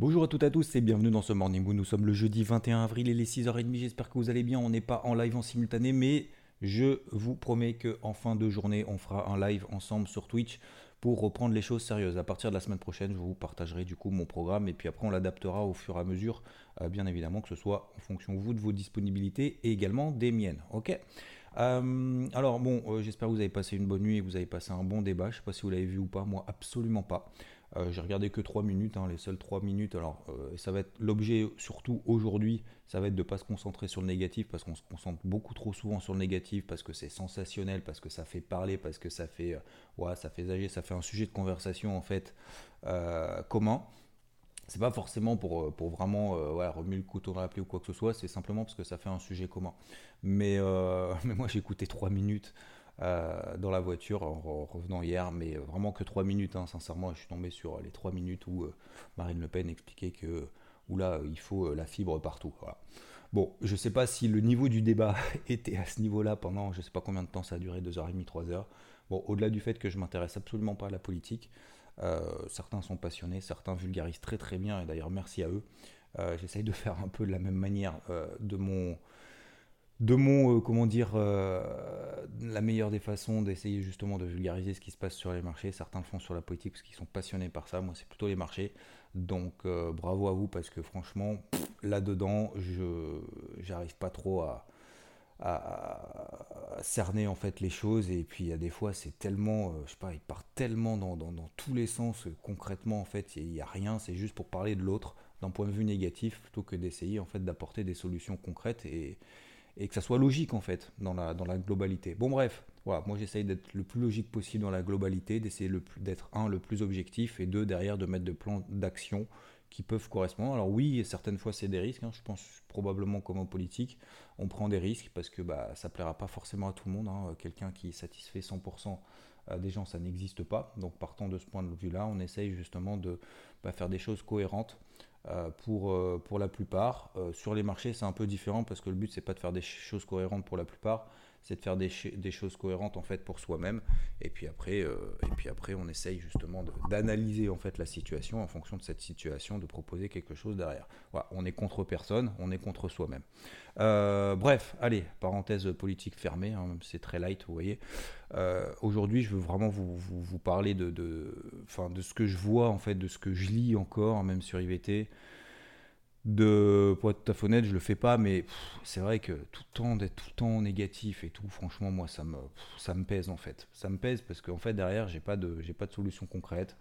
Bonjour à toutes et à tous et bienvenue dans ce Morning Moon. Nous sommes le jeudi 21 avril et les 6h30. J'espère que vous allez bien. On n'est pas en live en simultané, mais je vous promets qu'en fin de journée, on fera un live ensemble sur Twitch pour reprendre les choses sérieuses. À partir de la semaine prochaine, je vous partagerai du coup mon programme et puis après on l'adaptera au fur et à mesure, euh, bien évidemment que ce soit en fonction vous de vos disponibilités et également des miennes. Ok? Euh, alors bon, euh, j'espère que vous avez passé une bonne nuit et que vous avez passé un bon débat. Je ne sais pas si vous l'avez vu ou pas, moi absolument pas. Euh, j'ai regardé que 3 minutes, hein, les seules 3 minutes. Alors, euh, ça va être l'objet, surtout aujourd'hui, ça va être de ne pas se concentrer sur le négatif parce qu'on se concentre beaucoup trop souvent sur le négatif parce que c'est sensationnel, parce que ça fait parler, parce que ça fait, euh, ouais, ça fait ça fait un sujet de conversation en fait comment. C'est pas forcément pour, pour vraiment remuer le couteau dans la plaie ou quoi que ce soit, c'est simplement parce que ça fait un sujet commun. Mais, mais moi j'ai écouté 3 minutes. Euh, dans la voiture en, revenant hier, mais vraiment que 3 minutes. Hein, sincèrement, je suis tombé sur les 3 minutes où euh, Marine Le Pen expliquait que là, il faut euh, la fibre partout. Bon, je ne sais pas si le niveau du débat était à ce niveau-là pendant je ne sais pas combien de temps ça a duré, 2h30, 3h. Bon, au-delà du fait que je m'intéresse absolument pas à la politique, certains sont passionnés, certains vulgarisent très très bien, et d'ailleurs merci à eux. J'essaye de faire un peu de la même manière de mon de mon, euh, comment dire, euh, la meilleure des façons d'essayer justement de vulgariser ce qui se passe sur les marchés. Certains le font sur la politique parce qu'ils sont passionnés par ça. Moi, c'est plutôt les marchés. Donc, euh, bravo à vous parce que franchement, là-dedans, je j'arrive pas trop à, cerner en fait les choses. Et puis, il y a des fois, c'est tellement, je sais pas, il part tellement dans, tous les sens. concrètement, en fait, il n'y a, rien. C'est juste pour parler de l'autre d'un point de vue négatif plutôt que d'essayer en fait d'apporter des solutions concrètes et et que ça soit logique en fait dans la, dans la globalité. Bon bref, voilà, moi j'essaye d'être le plus logique possible dans la globalité, d'essayer d'être un le plus objectif et deux derrière de mettre des plans d'action qui peuvent correspondre. Alors oui, certaines fois c'est des risques, hein. je pense probablement comme en politique, on prend des risques parce que bah, ça plaira pas forcément à tout le monde. Hein. Quelqu'un qui satisfait 100% euh, des gens, ça n'existe pas. Donc partant de ce point de vue-là, on essaye justement de bah, faire des choses cohérentes pour, euh, pour la plupart. Euh, sur les marchés, c'est un peu différent parce que le but, c'est pas de faire des choses cohérentes pour la plupart, c'est de faire des, choses cohérentes en fait pour soi-même. Et puis après, après, on essaye justement d'analyser en fait la situation en fonction de cette situation, de proposer quelque chose derrière. On est contre personne, on est contre soi-même. bref, allez, parenthèse politique fermée, hein, c'est très light, vous voyez. Aujourd'hui, je veux vraiment vous, parler de ce que je vois en fait, de ce que je lis encore, même sur IVT de pour être tout à fait honnête je le fais pas mais c'est vrai que tout le temps d'être tout le temps négatif et tout franchement moi ça me ça me pèse en fait. Ça me pèse parce qu'en fait derrière j'ai pas de j'ai pas de solution concrète.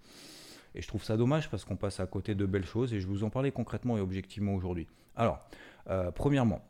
Et je trouve ça dommage parce qu'on passe à côté de belles choses et je vous en parler concrètement et objectivement aujourd'hui. Alors euh, premièrement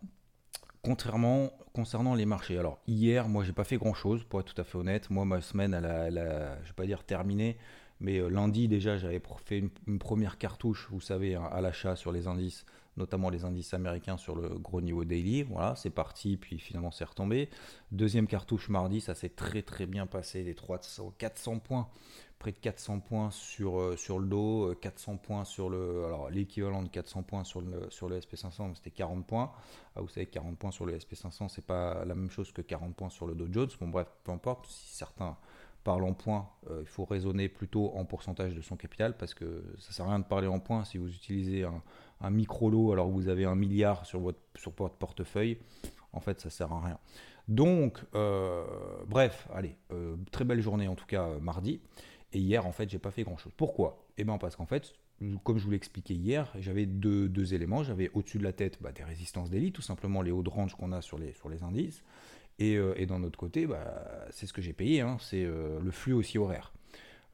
contrairement concernant les marchés. Alors hier moi j'ai pas fait grand chose pour être tout à fait honnête. Moi ma semaine elle a, elle a je vais pas dire terminée mais euh, lundi, déjà, j'avais fait une, première cartouche, vous savez, hein, à l'achat sur les indices, notamment les indices américains sur le gros niveau daily. Voilà, c'est parti, puis finalement, c'est retombé. Deuxième cartouche mardi, ça s'est très très bien passé, les 300, 400 points, près de 400 points sur, euh, sur le dos, 400 euh, points sur le. Alors, l'équivalent de 400 points sur le, sur le SP500, c'était 40 points. Ah, vous savez, 40 points sur le SP500, c'est pas la même chose que 40 points sur le Dow Jones. Bon, bref, peu importe, si certains en points, euh, il faut raisonner plutôt en pourcentage de son capital parce que ça sert à rien de parler en points si vous utilisez un, micro lot alors que vous avez un milliard sur votre, sur votre portefeuille. En fait, ça sert à rien. Donc, euh, bref, allez, euh, très belle journée en tout cas mardi. Et hier, en fait, j'ai pas fait grand chose. Pourquoi? Eh bien, parce qu'en fait, comme je vous l'expliquais hier, j'avais deux, deux, éléments. J'avais au-dessus de la tête bah, des résistances d'élite, tout simplement les hauts de range qu'on a sur les, sur les indices. Euh, et, d'un autre côté, bah, c'est ce que j'ai payé, hein, c'est euh, le flux haussier horaire.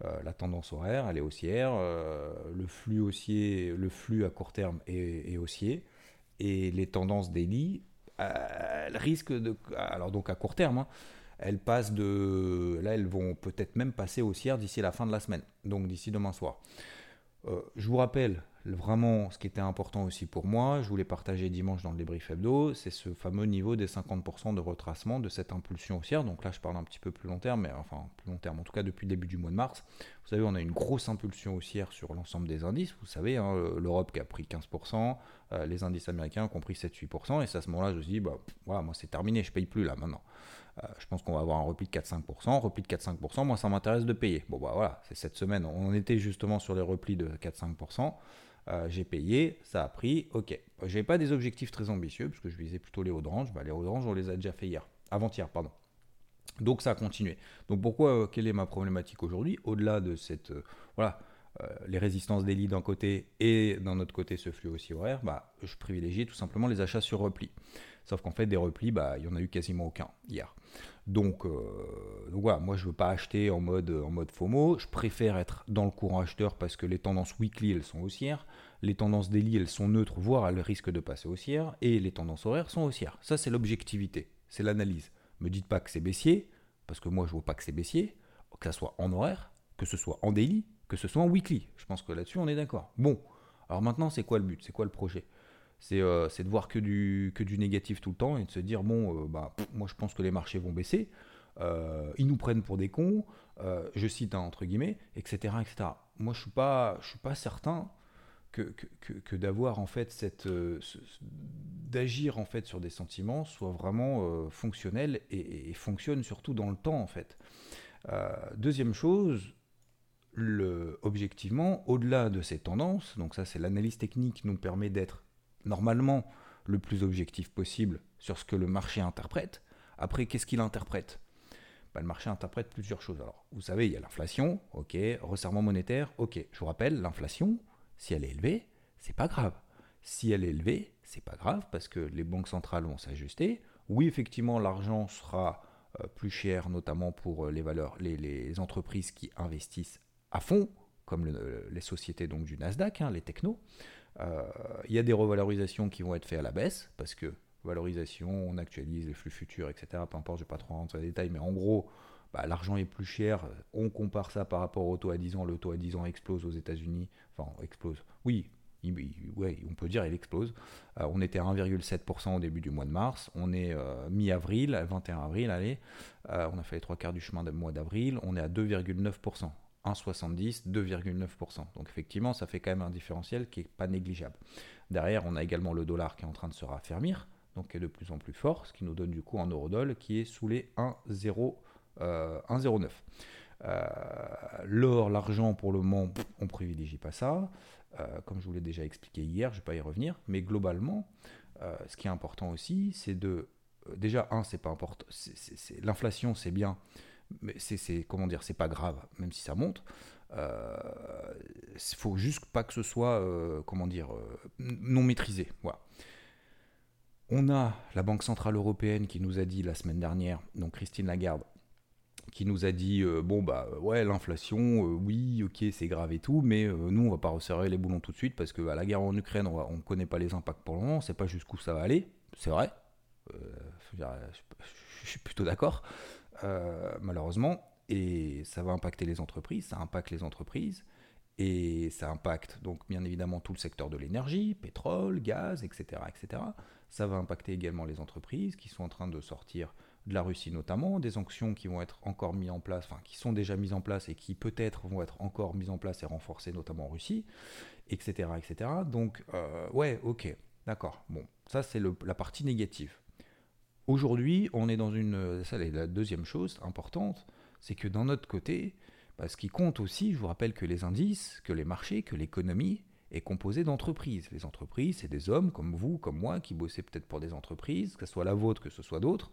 Euh, la tendance horaire, elle est haussière, le flux haussier, le flux à court terme est, haussier, et les tendances daily, elles risquent de, alors donc à court terme, hein, elles passent de. Là, elles vont peut-être même passer haussière d'ici la fin de la semaine, donc d'ici demain soir. Euh, je vous rappelle, vraiment, ce qui était important aussi pour moi, je voulais partager dimanche dans le débrief hebdo, c'est ce fameux niveau des 50% de retracement de cette impulsion haussière. Donc là, je parle un petit peu plus long terme, mais enfin, plus long terme, en tout cas depuis le début du mois de mars. Vous savez, on a une grosse impulsion haussière sur l'ensemble des indices. Vous savez, hein, l'Europe qui a pris 15%, euh, les indices américains qui ont pris 7-8%, et c'est à ce moment-là, je me dit, bah, voilà, moi c'est terminé, je paye plus là maintenant. Euh, je pense qu'on va avoir un repli de 4-5%. Repli de 4-5%, moi ça m'intéresse de payer. Bon bah voilà, c'est cette semaine, on était justement sur les replis de 4-5%. Euh, j'ai payé, ça a pris, ok. J'avais pas des objectifs très ambitieux, parce que je visais plutôt les hauts de range. Bah, les hauts de range, on les a déjà fait hier, avant-hier, pardon. Donc ça a continué. Donc pourquoi, euh, quelle est ma problématique aujourd'hui? Au-delà de cette, voilà, les résistances lits d'un côté et d'un autre côté ce flux aussi horaire, bah, je privilégie tout simplement les achats sur repli. Sauf qu'en fait, des replis, bah, il n'y en a eu quasiment aucun hier. Donc, euh, donc voilà, moi je ne veux pas acheter en mode, en mode FOMO. Je préfère être dans le courant acheteur parce que les tendances weekly, elles sont haussières. Les tendances daily, elles sont neutres, voire elles risquent de passer haussières. Et les tendances horaires sont haussières. Ça, c'est l'objectivité, c'est l'analyse. Me dites pas que c'est baissier, parce que moi je vois pas que c'est baissier, que ce soit en horaire, que ce soit en daily, que ce soit en weekly. Je pense que là-dessus, on est d'accord. Bon, alors maintenant, c'est quoi le but? C'est quoi le projet? Euh, c'est de voir que du, que du négatif tout le temps et de se dire bon, euh, bah, moi je pense que les marchés vont baisser, euh, ils nous prennent pour des cons, je cite entre guillemets, etc., etc. Moi je suis suis pas certain que, que, que, d'avoir en fait cette, d'agir en fait sur des sentiments soit vraiment fonctionnel et, fonctionne surtout dans le temps en fait. deuxième chose, objectivement, au-delà de ces tendances, donc ça c'est l'analyse technique qui nous permet d'être normalement le plus objectif possible sur ce que le marché interprète. Après, qu'est-ce qu'il interprète? Bah, Le marché interprète plusieurs choses. Alors, vous savez, il y a l'inflation, ok, resserrement monétaire, ok. Je vous rappelle, l'inflation, si elle est élevée, c'est pas grave. Si elle est élevée, c'est pas grave parce que les banques centrales vont s'ajuster. Oui, effectivement, l'argent sera euh, plus cher, notamment pour euh, les valeurs, les, entreprises qui investissent à fond, comme les sociétés donc du Nasdaq, hein, les technos. Euh, il y a des revalorisations qui vont être faites à la baisse, parce que valorisation, on actualise les flux futurs, etc. Peu importe, je ne vais pas trop rentrer dans les détails, mais en gros, bah, l'argent est plus cher. On compare ça par rapport au taux à 10 ans. Le taux à 10 ans explose aux États-Unis. Enfin, explose. Oui, on peut dire il explose. Euh, on était à 1,7% au début du mois de mars. On est euh, mi-avril, 21 avril, allez. on a fait les trois quarts du chemin du mois d'avril. On est à 2,9%. 1,70, 2,9%. Donc effectivement, ça fait quand même un différentiel qui n'est pas négligeable. Derrière, on a également le dollar qui est en train de se raffermir, donc qui est de plus en plus fort, ce qui nous donne du coup un euro-dollar qui est sous les 1,09. Euh, euh, l'or, l'argent, pour le moment, on privilégie pas ça. Euh, comme je vous l'ai déjà expliqué hier, je ne vais pas y revenir. Mais globalement, ce qui est important aussi, c'est de... déjà, un, c'est pas important. L'inflation, c'est bien mais c'est comment dire, c'est pas grave, même si ça monte. Il euh, faut juste pas que ce soit, euh, comment dire, euh, non maîtrisé. Voilà. On a la Banque Centrale Européenne qui nous a dit la semaine dernière, donc Christine Lagarde, qui nous a dit bon bah ouais l'inflation oui ok c'est grave et tout mais nous on va pas resserrer les boulons tout de suite parce que la guerre en Ukraine on ne connaît pas les impacts pour le moment on sait pas jusqu'où ça va aller c'est vrai je suis plutôt d'accord euh, malheureusement, et ça va impacter les entreprises, ça impacte les entreprises, et ça impacte donc bien évidemment tout le secteur de l'énergie, pétrole, gaz, etc., etc. Ça va impacter également les entreprises qui sont en train de sortir de la Russie notamment, des sanctions qui vont être encore mises en place, enfin qui sont déjà mises en place et qui peut-être vont être encore mises en place et renforcées notamment en Russie, etc., etc. Donc euh, ouais, ok, d'accord. Bon, ça c'est la partie négative. Aujourd'hui, on est dans une. Ça, la deuxième chose importante, c'est que dans notre côté, bah, ce qui compte aussi, je vous rappelle que les indices, que les marchés, que l'économie est composée d'entreprises. Les entreprises, c'est des hommes comme vous, comme moi, qui bossez peut-être pour des entreprises, que ce soit la vôtre, que ce soit d'autres,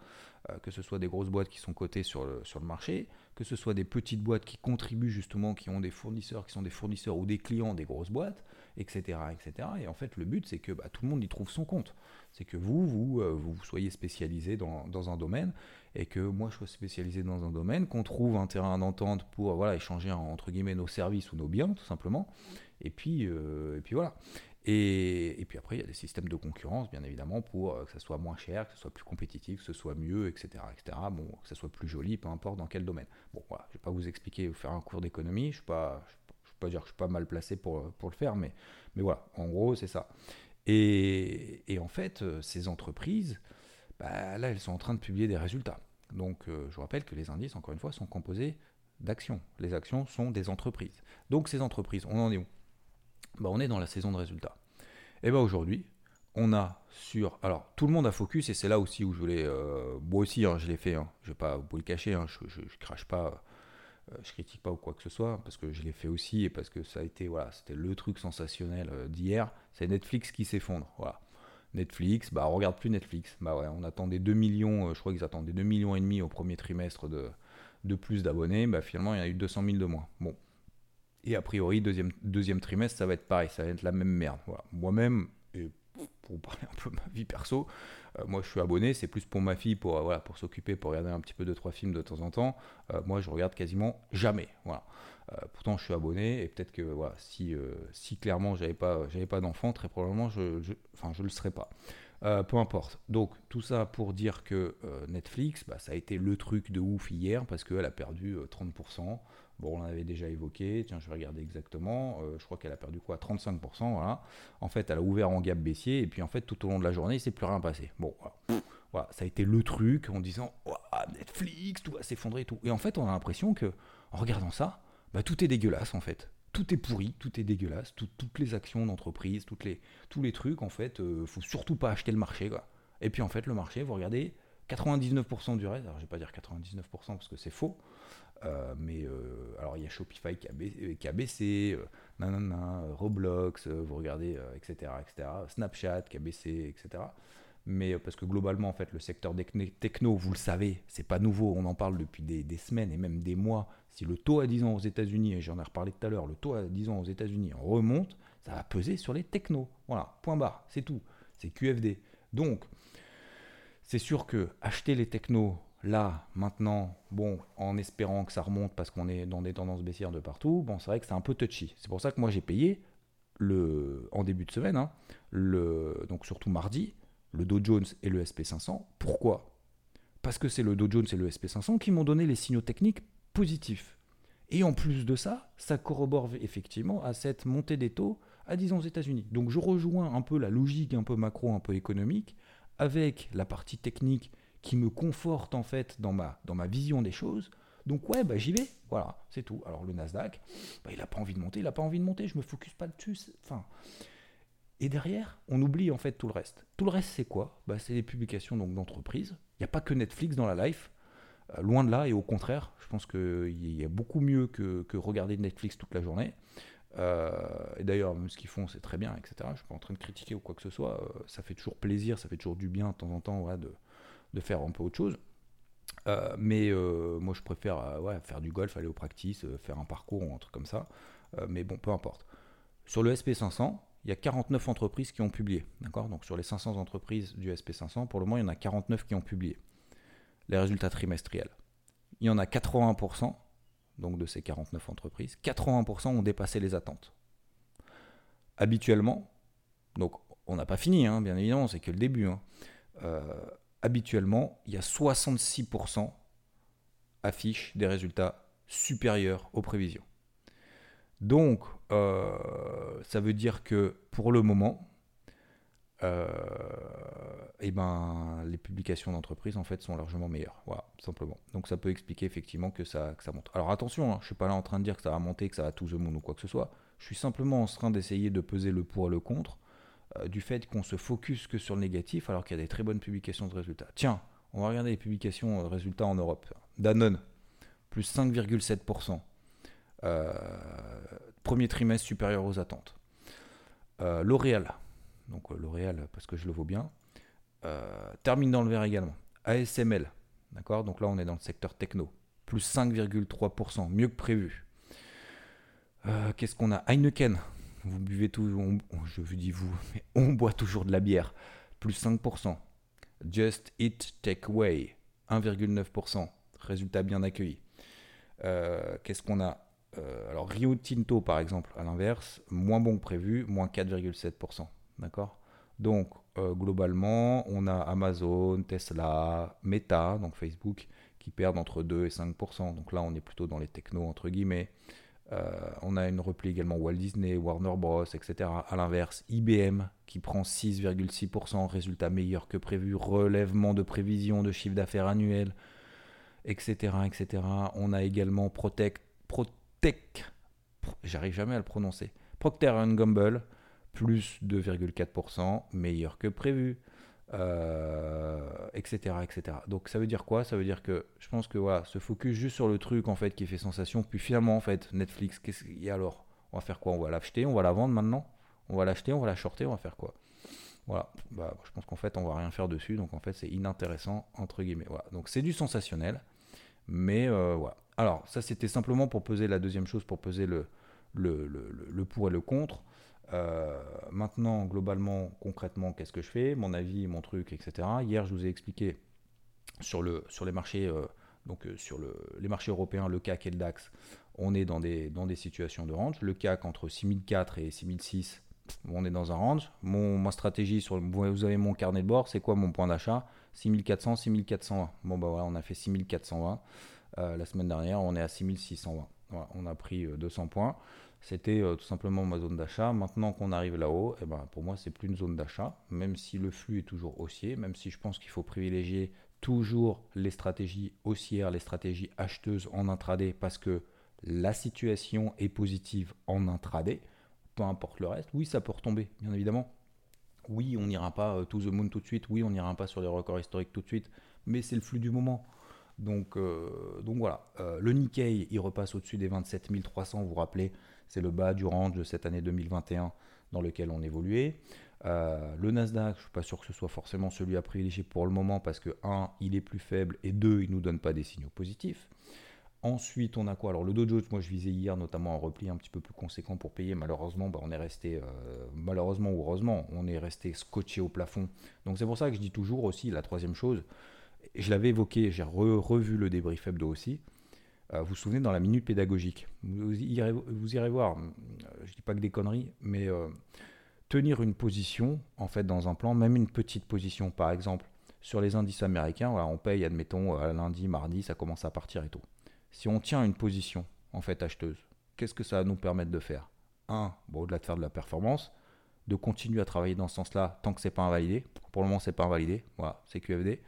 euh, que ce soit des grosses boîtes qui sont cotées sur le, sur le marché, que ce soit des petites boîtes qui contribuent justement, qui ont des fournisseurs, qui sont des fournisseurs ou des clients des grosses boîtes, etc. etc. Et en fait, le but, c'est que bah, tout le monde y trouve son compte c'est que vous, vous, euh, vous soyez spécialisé dans, dans, un domaine et que moi je sois spécialisé dans un domaine, qu'on trouve un terrain d'entente pour voilà, échanger entre guillemets nos services ou nos biens tout simplement. Et puis, euh, et puis voilà. Et, puis après, il y a des systèmes de concurrence, bien évidemment, pour euh, que ça soit moins cher, que ce soit plus compétitif, que ce soit mieux, etc. etc. Bon, que ça soit plus joli, peu importe dans quel domaine. Bon, voilà, je ne vais pas vous expliquer, vous faire un cours d'économie, je suis pas, pas dire que je suis pas mal placé pour, pour le faire, mais, mais voilà, en gros, c'est ça. Et, et, en fait, euh, ces entreprises, bah, là, elles sont en train de publier des résultats. Donc, euh, je vous rappelle que les indices, encore une fois, sont composés d'actions. Les actions sont des entreprises. Donc, ces entreprises, on en est où? Bah, on est dans la saison de résultats. Et bien aujourd'hui, on a sur. Alors, tout le monde a focus, et c'est là aussi où je voulais. Euh, moi aussi, hein, je l'ai fait, hein, je ne vais pas vous le cacher, hein, je, ne crache pas, je critique pas ou quoi que ce soit, parce que je l'ai fait aussi, et parce que ça a été. Voilà, c'était le truc sensationnel euh, d'hier. C'est Netflix qui s'effondre. Voilà. Netflix, bah on regarde plus Netflix. Bah ouais, on attendait 2 millions, je crois qu'ils attendaient 2 millions et demi au premier trimestre de, de plus d'abonnés. Bah finalement, il y en a eu 200 000 de moins. Bon, et a priori, deuxième, deuxième trimestre, ça va être pareil, ça va être la même merde. Moi-même, et pour parler un peu de ma vie perso, euh, moi je suis abonné, c'est plus pour ma fille, pour, euh, pour s'occuper, pour regarder un petit peu de trois films de temps en temps. Euh, moi je regarde quasiment jamais. Voilà. pourtant je suis abonné et peut-être que voilà, si, si clairement j'avais pas, pas d'enfant, très probablement je, je, enfin, je le serais pas. Peu importe. Donc tout ça pour dire que Netflix, bah, ça a été le truc de ouf hier parce qu'elle a perdu 30%. Bon, on l'avait déjà évoqué, tiens, je vais regarder exactement. Euh, je crois qu'elle a perdu quoi? 35%, voilà. En fait, elle a ouvert en gap baissier, et puis en fait, tout au long de la journée, il s'est plus rien passé. Bon, voilà. ça a été le truc en disant Netflix, tout va s'effondrer et tout. Et en fait, on a l'impression que, en regardant ça, bah, tout est dégueulasse en fait. Tout est pourri, tout est dégueulasse, toutes les actions d'entreprise, toutes les, tous les trucs, en fait, euh, faut surtout pas acheter le marché, quoi. Et puis en fait, le marché, vous regardez, 99% du reste, alors je vais pas dire 99% parce que c'est faux, euh, mais euh, alors il y a Shopify qui a baissé, Roblox, vous regardez, etc., etc. Snapchat qui a baissé, etc. Mais parce que globalement, en fait, le secteur techno, vous le savez, c'est pas nouveau, on en parle depuis des, des, semaines et même des mois. Si le taux à 10 ans aux États-Unis, et j'en ai reparlé tout à l'heure, le taux à 10 ans aux États-Unis remonte, ça va peser sur les technos. Voilà, point barre, c'est tout. C'est QFD. Donc, c'est sûr que acheter les technos Là, maintenant, bon, en espérant que ça remonte parce qu'on est dans des tendances baissières de partout, bon, c'est vrai que c'est un peu touchy. C'est pour ça que moi j'ai payé le, en début de semaine, hein, le, donc surtout mardi, le Dow Jones et le SP500. Pourquoi? Parce que c'est le Dow Jones et le SP500 qui m'ont donné les signaux techniques positifs. Et en plus de ça, ça corrobore effectivement à cette montée des taux à 10 ans aux États-Unis. Donc je rejoins un peu la logique un peu macro, un peu économique, avec la partie technique qui me conforte en fait dans ma, vision des choses. Donc ouais, bah, j'y vais. Voilà, c'est tout. Alors le Nasdaq, bah, il n'a pas envie de monter, il n'a pas envie de monter, je me focus pas dessus. Enfin, et derrière, on oublie en fait tout le reste. Tout le reste, c'est quoi? Bah, C'est les publications donc d'entreprises. Il n'y a pas que Netflix dans la life. Euh, loin de là, et au contraire, je pense qu'il y a beaucoup mieux que, que, regarder Netflix toute la journée. Euh, et d'ailleurs, ce qu'ils font, c'est très bien, etc. Je ne suis pas en train de critiquer ou quoi que ce soit. Euh, ça fait toujours plaisir, ça fait toujours du bien de temps en temps de, de faire un peu autre chose. Mais moi, je préfère faire du golf, aller au practice, faire un parcours ou un truc comme ça. mais bon, peu importe. Sur le SP500, il y a 49 entreprises qui ont publié. D'accord? Donc sur les 500 entreprises du SP500, pour le moment, il y en a 49 qui ont publié les résultats trimestriels. Il y en a 80%, donc de ces 49 entreprises, 80% ont dépassé les attentes. Habituellement, donc on n'a pas fini, hein, bien évidemment, c'est que le début. Hein, habituellement, il y a 66% affichent des résultats supérieurs aux prévisions. Donc, euh, ça veut dire que pour le moment, euh, eh ben, les publications d'entreprise en fait sont largement meilleures. Voilà, simplement. Donc ça peut expliquer effectivement que ça, monte. Alors attention, hein, je ne suis pas là en train de dire que ça va monter, que ça va tout the moon ou quoi que ce soit. Je suis simplement en train d'essayer de peser le pour et le contre euh, du fait qu'on se focus que sur le négatif alors qu'il y a des très bonnes publications de résultats. Tiens, on va regarder les publications de résultats en Europe. Danone, plus 5,7%. Euh, premier trimestre supérieur aux attentes. Euh, L'Oréal, donc L'Oréal parce que je le vaux bien, termine dans le vert également. ASML, d'accord? Donc là on est dans le secteur techno, plus 5,3%, mieux que prévu. Qu'est-ce qu'on a? Heineken, vous buvez tout, je vous dis vous, mais on boit toujours de la bière, plus 5%. Just Eat Takeaway, 1,9%. Résultat bien accueilli. Euh, qu'est-ce qu'on a? Alors Rio Tinto, par exemple, à l'inverse, moins bon que prévu, moins 4,7%. D'accord? Donc, globalement, on a Amazon, Tesla, Meta, donc Facebook, qui perdent entre 2 et 5%. Donc là, on est plutôt dans les technos, entre guillemets. Euh, on a une repli également Walt Disney, Warner Bros, etc. À l'inverse, IBM qui prend 6,6%, résultat meilleur que prévu, relèvement de prévision de chiffre d'affaires annuel, etc., etc. On a également Protect, Protect, j'arrive jamais à le prononcer, Procter Gamble, plus 2,4%, meilleur que prévu etc., euh, etc. Donc ça veut dire quoi? Ça veut dire que je pense que voilà, se focus juste sur le truc en fait qui fait sensation, puis finalement en fait Netflix, qu'est-ce qu'il y a alors? On va faire quoi? On va l'acheter, on va la vendre maintenant? On va l'acheter, on va la shorter, on va faire quoi? Voilà, bah, je pense qu'en fait on va rien faire dessus, donc en fait c'est inintéressant entre guillemets. Voilà, donc c'est du sensationnel, mais euh, voilà. Alors ça c'était simplement pour peser la deuxième chose, pour peser le, le, le, le pour et le contre. Euh, maintenant, globalement, concrètement, qu'est-ce que je fais? Mon avis, mon truc, etc. Hier, je vous ai expliqué sur, le, sur les marchés, euh, donc sur le, les marchés européens, le CAC et le DAX, on est dans des, dans des situations de range. Le CAC entre 6004 et 6006, on est dans un range. Ma stratégie, sur, vous avez mon carnet de bord, c'est quoi mon point d'achat? 6400, 6420. Bon, bah voilà, on a fait 6420 la semaine dernière, on est à 6620. on a pris 200 points. C'était euh, tout simplement ma zone d'achat. Maintenant qu'on arrive là-haut, eh ben, pour moi, c'est plus une zone d'achat, même si le flux est toujours haussier, même si je pense qu'il faut privilégier toujours les stratégies haussières, les stratégies acheteuses en intraday, parce que la situation est positive en intraday, peu importe le reste. Oui, ça peut retomber, bien évidemment. Oui, on n'ira pas euh, to the moon tout de suite. Oui, on n'ira pas sur les records historiques tout de suite. Mais c'est le flux du moment. Donc, euh, voilà. le Nikkei, il repasse au-dessus des 27 300. Vous vous rappelez, c'est le bas du range de cette année 2021 dans lequel on évoluait. Euh, le Nasdaq, je ne suis pas sûr que ce soit forcément celui à privilégier pour le moment parce que, un, il est plus faible et deux, il ne nous donne pas des signaux positifs. Ensuite, on a quoi? Alors, le Dow Jones, moi je visais hier notamment un repli un petit peu plus conséquent pour payer. Malheureusement, bah, on est resté, euh, malheureusement ou heureusement, on est resté scotché au plafond. Donc, c'est pour ça que je dis toujours aussi la troisième chose. Je l'avais évoqué, j'ai revu le débrief hebdo aussi. Euh, vous vous souvenez dans la minute pédagogique vous irez, voir, euh, je ne dis pas que des conneries, mais tenir une position, en fait, dans un plan, même une petite position, par exemple, sur les indices américains, on paye, admettons, lundi, mardi, ça commence à partir et tout. Si on tient une position, en fait, acheteuse, qu'est-ce que ça va nous permettre de faire? Un, au-delà de faire de la performance, de continuer à travailler dans ce sens-là tant que c'est pas invalidé. Pour le moment, c'est pas invalidé. Voilà, c'est QFD.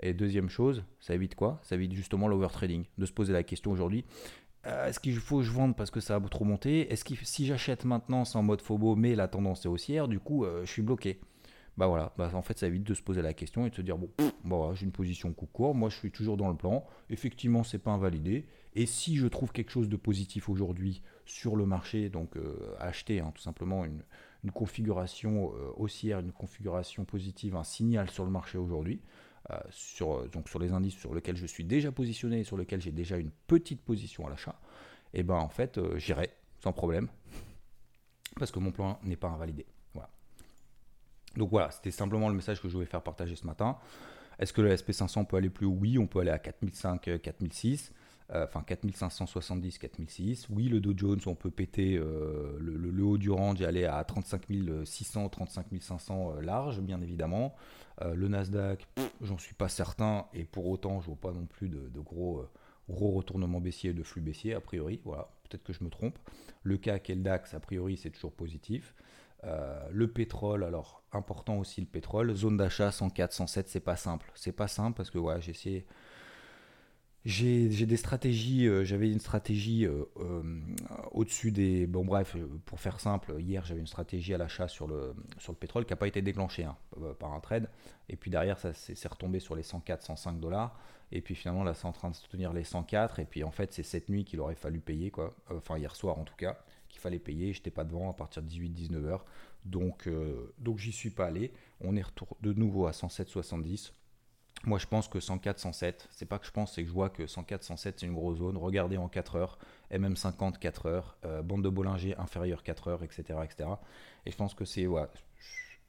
Et deuxième chose, ça évite quoi? Ça évite justement l'overtrading. De se poser la question aujourd'hui euh, est-ce qu'il faut que je vende parce que ça a trop monté? Est-ce que si j'achète maintenant, c'est en mode phobo, mais la tendance est haussière, du coup, euh, je suis bloqué bah voilà, bah en fait ça évite de se poser la question et de se dire bon, bon j'ai une position coup court, moi je suis toujours dans le plan, effectivement c'est pas invalidé, et si je trouve quelque chose de positif aujourd'hui sur le marché, donc euh, acheter hein, tout simplement une, configuration haussière, une configuration positive, un signal sur le marché aujourd'hui, euh, sur, donc sur les indices sur lesquels je suis déjà positionné et sur lesquels j'ai déjà une petite position à l'achat, et eh ben en fait euh, j'irai sans problème parce que mon plan n'est pas invalidé. Donc voilà, c'était simplement le message que je voulais faire partager ce matin. Est-ce que le SP500 peut aller plus haut? Oui, on peut aller à 4005, 4006. Euh, enfin 4570, 4006. Oui, le Dow Jones, on peut péter le, le, haut du range et aller à 35 600, 35 500 large, bien évidemment. Euh, le Nasdaq, j'en suis pas certain, et pour autant, je vois pas non plus de, gros, euh, gros retournements baissiers, de flux baissiers, a priori. Voilà, peut-être que je me trompe. Le CAC et le DAX, a priori, c'est toujours positif. Euh, le pétrole, alors important aussi le pétrole, zone d'achat 104, 107, c'est pas simple. C'est pas simple parce que j'ai essayé j'ai des stratégies, euh, j'avais une stratégie euh, au-dessus des... Bon bref, pour faire simple, hier j'avais une stratégie à l'achat sur le, sur le pétrole qui n'a pas été déclenchée hein, par un trade. Et puis derrière, ça s'est retombé sur les 104, 105 dollars. Et puis finalement, là, c'est en train de se tenir les 104. Et puis en fait, c'est cette nuit qu'il aurait fallu payer, quoi. Enfin, hier soir en tout cas, qu'il fallait payer. J'étais pas devant à partir de 18-19 heures. Donc, donc j'y suis pas allé. On est de nouveau à 107,70. Moi, je pense que 104, 107, c'est pas que je pense, c'est que je vois que 104, 107, c'est une grosse zone. Regardez en 4 heures, MM50, 4 heures, euh, bande de Bollinger inférieure 4 heures, etc. etc. Et je pense que c'est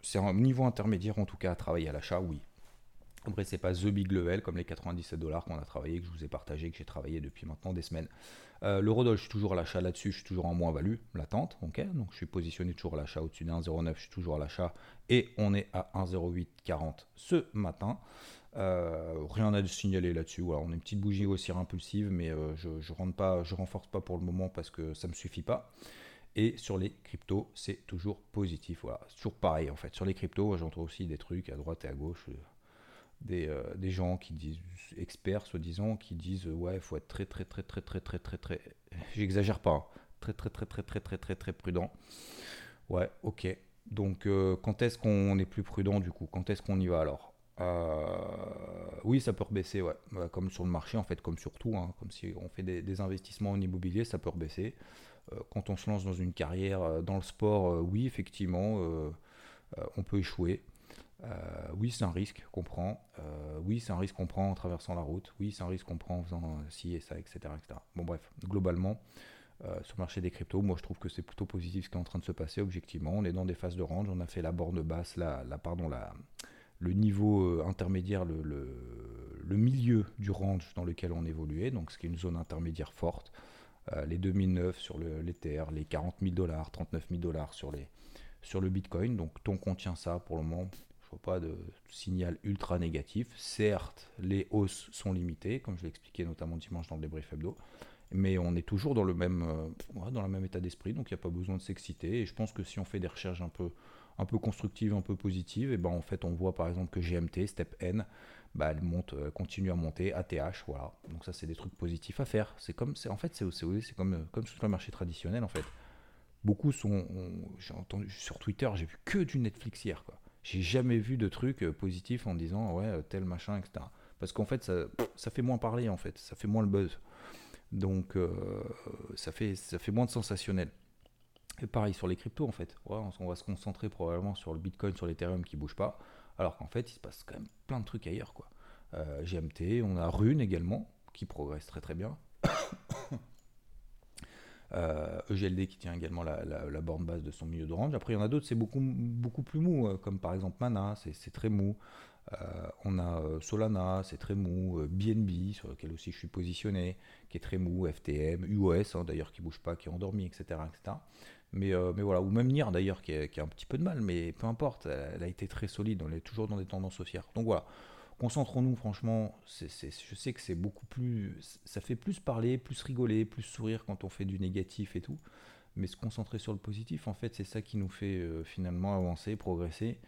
c'est un niveau intermédiaire, en tout cas, à travailler à l'achat, oui. Après, c'est pas The Big Level comme les 97 dollars qu'on a travaillé, que je vous ai partagé, que j'ai travaillé depuis maintenant des semaines. Euh, le Rodol, je suis toujours à l'achat là-dessus, je suis toujours en moins-value, latente, ok Donc je suis positionné toujours à l'achat au-dessus de 1,09, je suis toujours à l'achat et on est à 1,0840 ce matin. Euh, rien à signaler là-dessus. Voilà, on a une petite bougie haussière impulsive, mais euh, je ne je renforce pas pour le moment parce que ça ne me suffit pas. Et sur les cryptos, c'est toujours positif. Voilà, c'est toujours pareil en fait. Sur les cryptos, j'entends aussi des trucs à droite et à gauche. Euh, des, des gens qui disent, experts soi-disant, qui disent ouais, il faut être très très très très très très très très, j'exagère pas, très très très très très très très très prudent. Ouais, ok. Donc quand est-ce qu'on est plus prudent du coup Quand est-ce qu'on y va alors oui, ça peut rebaisser, ouais. Comme sur le marché, en fait, comme sur tout. Hein. comme si on fait des, investissements en immobilier, ça peut rebaisser. Euh, quand on se lance dans une carrière euh, dans le sport, euh, oui, effectivement, on peut échouer. Oui, c'est un risque qu'on prend. oui, c'est un risque qu'on prend en traversant la route. Oui, c'est un risque qu'on prend en faisant ci et ça, etc. etc. Bon, bref, globalement, sur le marché des cryptos, moi je trouve que c'est plutôt positif ce qui est en train de se passer, objectivement. On est dans des phases de range. On a fait la borne basse, la, la pardon, la le niveau euh, intermédiaire, le, le, milieu du range dans lequel on évoluait, donc ce qui est une zone intermédiaire forte. Euh, les 2009 sur l'Ether, les 40 000 dollars, 39 000 dollars sur, les, sur le Bitcoin. Donc tant qu'on tient ça pour le moment, je vois pas de signal ultra négatif. Certes, les hausses sont limitées, comme je l'ai expliqué notamment dimanche dans le débrief hebdo, mais on est toujours dans le même, euh, dans même état d'esprit, donc il n'y a pas besoin de s'exciter. Et je pense que si on fait des recherches un peu un peu constructive, un peu positive, et ben en fait on voit par exemple que GMT, Step N, bah, elle monte, euh, continue à monter, ATH, voilà. Donc ça c'est des trucs positifs à faire. C'est comme, c'est en fait c'est, c'est comme euh, comme sur le marché traditionnel en fait. Beaucoup sont, j'ai entendu sur Twitter, j'ai vu que du Netflix hier quoi. J'ai jamais vu de trucs euh, positifs en disant ouais tel machin etc. Parce qu'en fait ça, ça fait moins parler en fait, ça fait moins le buzz. Donc ça fait ça fait moins de sensationnel. Et pareil sur les cryptos en fait. on va se concentrer probablement sur le Bitcoin, sur l'Ethereum qui bouge pas. Alors qu'en fait, il se passe quand même plein de trucs ailleurs. Quoi. Euh, GMT, on a Rune également, qui progresse très très bien. EGLD euh, e qui tient également la, borne basse de son milieu de range. Après, il y en a d'autres, c'est beaucoup, beaucoup plus mou, euh, comme par exemple Mana, c'est très mou. on a Solana, c'est très mou. BNB, sur lequel aussi je suis positionné, qui est très mou. FTM, UOS, hein, d'ailleurs, qui bouge pas, qui est endormi, etc. etc. Mais, euh, voilà, ou même Nier d'ailleurs, qui, a un petit peu de mal, mais peu importe, elle, a été très solide, on est toujours dans des tendances haussières. Donc voilà, concentrons-nous franchement, je sais que c'est beaucoup plus, ça fait plus parler, plus rigoler, plus sourire quand on fait du négatif et tout, mais se concentrer sur le positif, en fait, c'est ça qui nous fait euh, finalement avancer, progresser,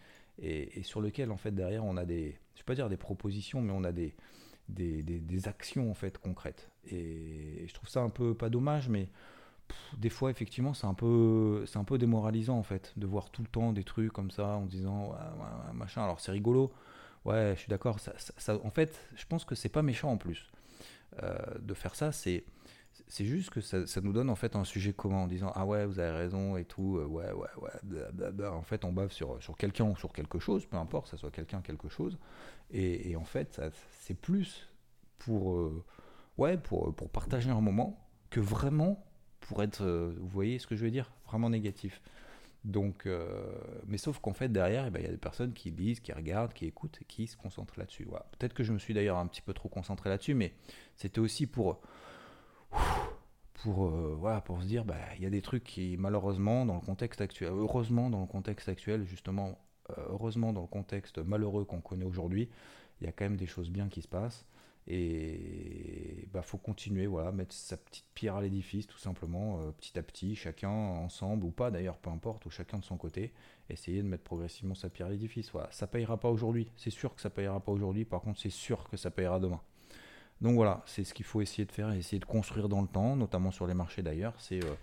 et, sur lequel, en fait, derrière, on a des, je vais pas dire des propositions, mais on a des, des, des, des actions, en fait, concrètes. Et je trouve ça un peu, pas dommage, mais des fois, effectivement, c'est un, peu, c'est un peu démoralisant, en fait, de voir tout le temps des trucs comme ça, en disant, machin, alors c'est rigolo, ouais, je suis d'accord, en fait, je pense que c'est pas méchant en plus. Euh, de faire ça, c'est, juste que ça, nous donne en fait un sujet commun en disant ah ouais vous avez raison et tout euh, ouais ouais ouais en fait on bave sur, sur quelqu'un ou sur quelque chose peu importe ça soit quelqu'un quelque chose et, en fait c'est plus pour euh, ouais pour, pour partager un moment que vraiment pour être, vous voyez ce que je veux dire, vraiment négatif. Donc, euh, mais sauf qu'en fait derrière, eh ben, il y a des personnes qui lisent, qui regardent, qui écoutent qui se concentrent là-dessus. Peut-être que je me suis d'ailleurs un petit peu trop concentré là-dessus, mais c'était aussi pour pour euh, voilà pour se dire bah il y a des trucs qui malheureusement dans le contexte actuel, heureusement dans le contexte actuel justement, heureusement dans le contexte malheureux qu'on connaît aujourd'hui, il y a quand même des choses bien qui se passent. Et bah faut continuer, voilà, mettre sa petite pierre à l'édifice, tout simplement, euh, petit à petit, chacun ensemble ou pas d'ailleurs, peu importe, ou chacun de son côté, essayer de mettre progressivement sa pierre à l'édifice. Voilà, ça payera pas aujourd'hui, c'est sûr que ça payera pas aujourd'hui, par contre c'est sûr que ça payera demain. Donc voilà, c'est ce qu'il faut essayer de faire, essayer de construire dans le temps, notamment sur les marchés d'ailleurs, c'est euh,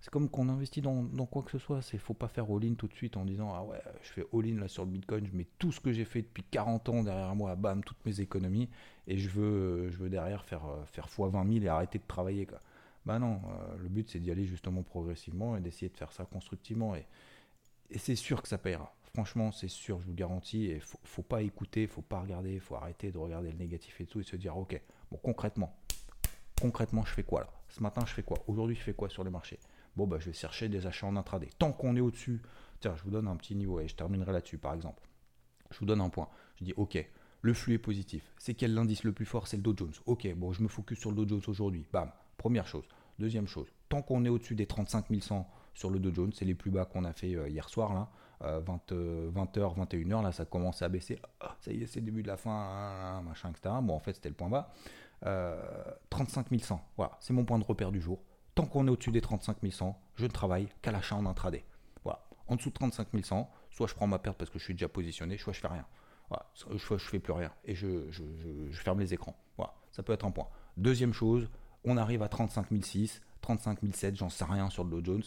c'est comme qu'on investit dans, quoi que ce soit. Il faut pas faire all-in tout de suite en disant Ah ouais, je fais all-in là sur le bitcoin, je mets tout ce que j'ai fait depuis 40 ans derrière moi, bam, toutes mes économies, et je veux, je veux derrière faire, euh, faire x 20 000 et arrêter de travailler. Quoi. Bah non, euh, le but c'est d'y aller justement progressivement et d'essayer de faire ça constructivement. Et, c'est sûr que ça payera. Franchement, c'est sûr, je vous garantis. Et faut, faut pas écouter, faut pas regarder, faut arrêter de regarder le négatif et tout et se dire Ok, bon, concrètement, concrètement, je fais quoi là? Ce matin, je fais quoi? Aujourd'hui, je fais quoi sur les marchés? Bon, bah, je vais chercher des achats en intraday. Tant qu'on est au-dessus, tiens, je vous donne un petit niveau et je terminerai là-dessus par exemple. Je vous donne un point. Je dis, ok, Le flux est positif. C'est quel l'indice le plus fort? C'est le Dow Jones. Ok, bon, je me focus sur le Dow Jones aujourd'hui. Bam, première chose. Deuxième chose, tant qu'on est au-dessus des 35 100 sur le Dow Jones, c'est les plus bas qu'on a fait euh, hier soir, là, 20, h 21h, là, ça commence à baisser. Ah, ça y est, c'est le début de la fin, hein, hein, machin, etc. Bon, en fait, c'était le point bas. 35 euh, 100, voilà, c'est mon point de repère du jour. Tant qu'on est au-dessus des 35 100, je ne travaille qu'à l'achat en intraday. Voilà. En dessous de 35 100, soit je prends ma perte parce que je suis déjà positionné, soit je fais rien. Voilà. Soit je fais plus rien et je, ferme les écrans. Voilà. Ça peut être un point. Deuxième chose, on arrive à 35 006, 35 007, j'en sais rien sur le Dow Jones.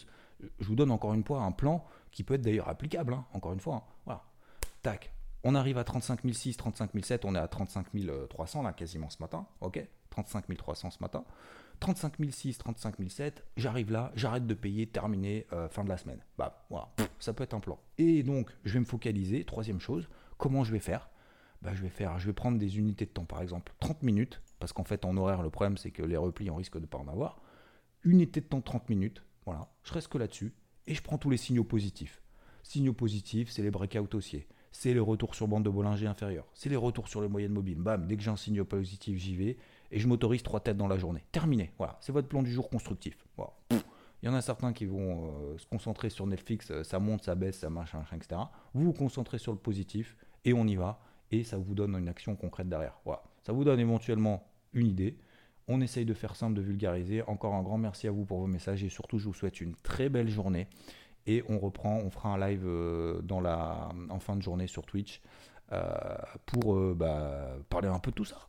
Je vous donne encore une fois un plan qui peut être d'ailleurs applicable, hein, encore une fois. Hein. Voilà. Tac. On arrive à 35 006, 35 007, on est à 35 300 là quasiment ce matin. Ok 35 300 ce matin. 35 006, 35 007, j'arrive là, j'arrête de payer, terminé, euh, fin de la semaine. Bah voilà, ça peut être un plan. Et donc, je vais me focaliser, troisième chose, comment je vais faire? Bah, je vais faire, je vais prendre des unités de temps, par exemple 30 minutes, parce qu'en fait en horaire le problème c'est que les replis on risque de pas en avoir. Unité de temps 30 minutes, voilà, je reste que là-dessus, et je prends tous les signaux positifs. Signaux positifs, c'est les breakouts haussiers, c'est les retours sur bande de Bollinger inférieure, c'est les retours sur les moyennes mobiles. Bam, dès que j'ai un signal positif, j'y vais, et je m'autorise trois têtes dans la journée. Terminé, voilà, c'est votre plan du jour constructif. Il y en a certains qui vont euh, se concentrer sur Netflix, euh, ça monte, ça baisse, ça machin, etc. Vous vous concentrez sur le positif, et on y va et ça vous donne une action concrète derrière. Voilà. Ça vous donne éventuellement une idée. On essaye de faire simple, de vulgariser. Encore un grand merci à vous pour vos messages et surtout je vous souhaite une très belle journée. Et on reprend, on fera un live euh, en fin de journée sur Twitch pour bah, parler un peu de tout ça,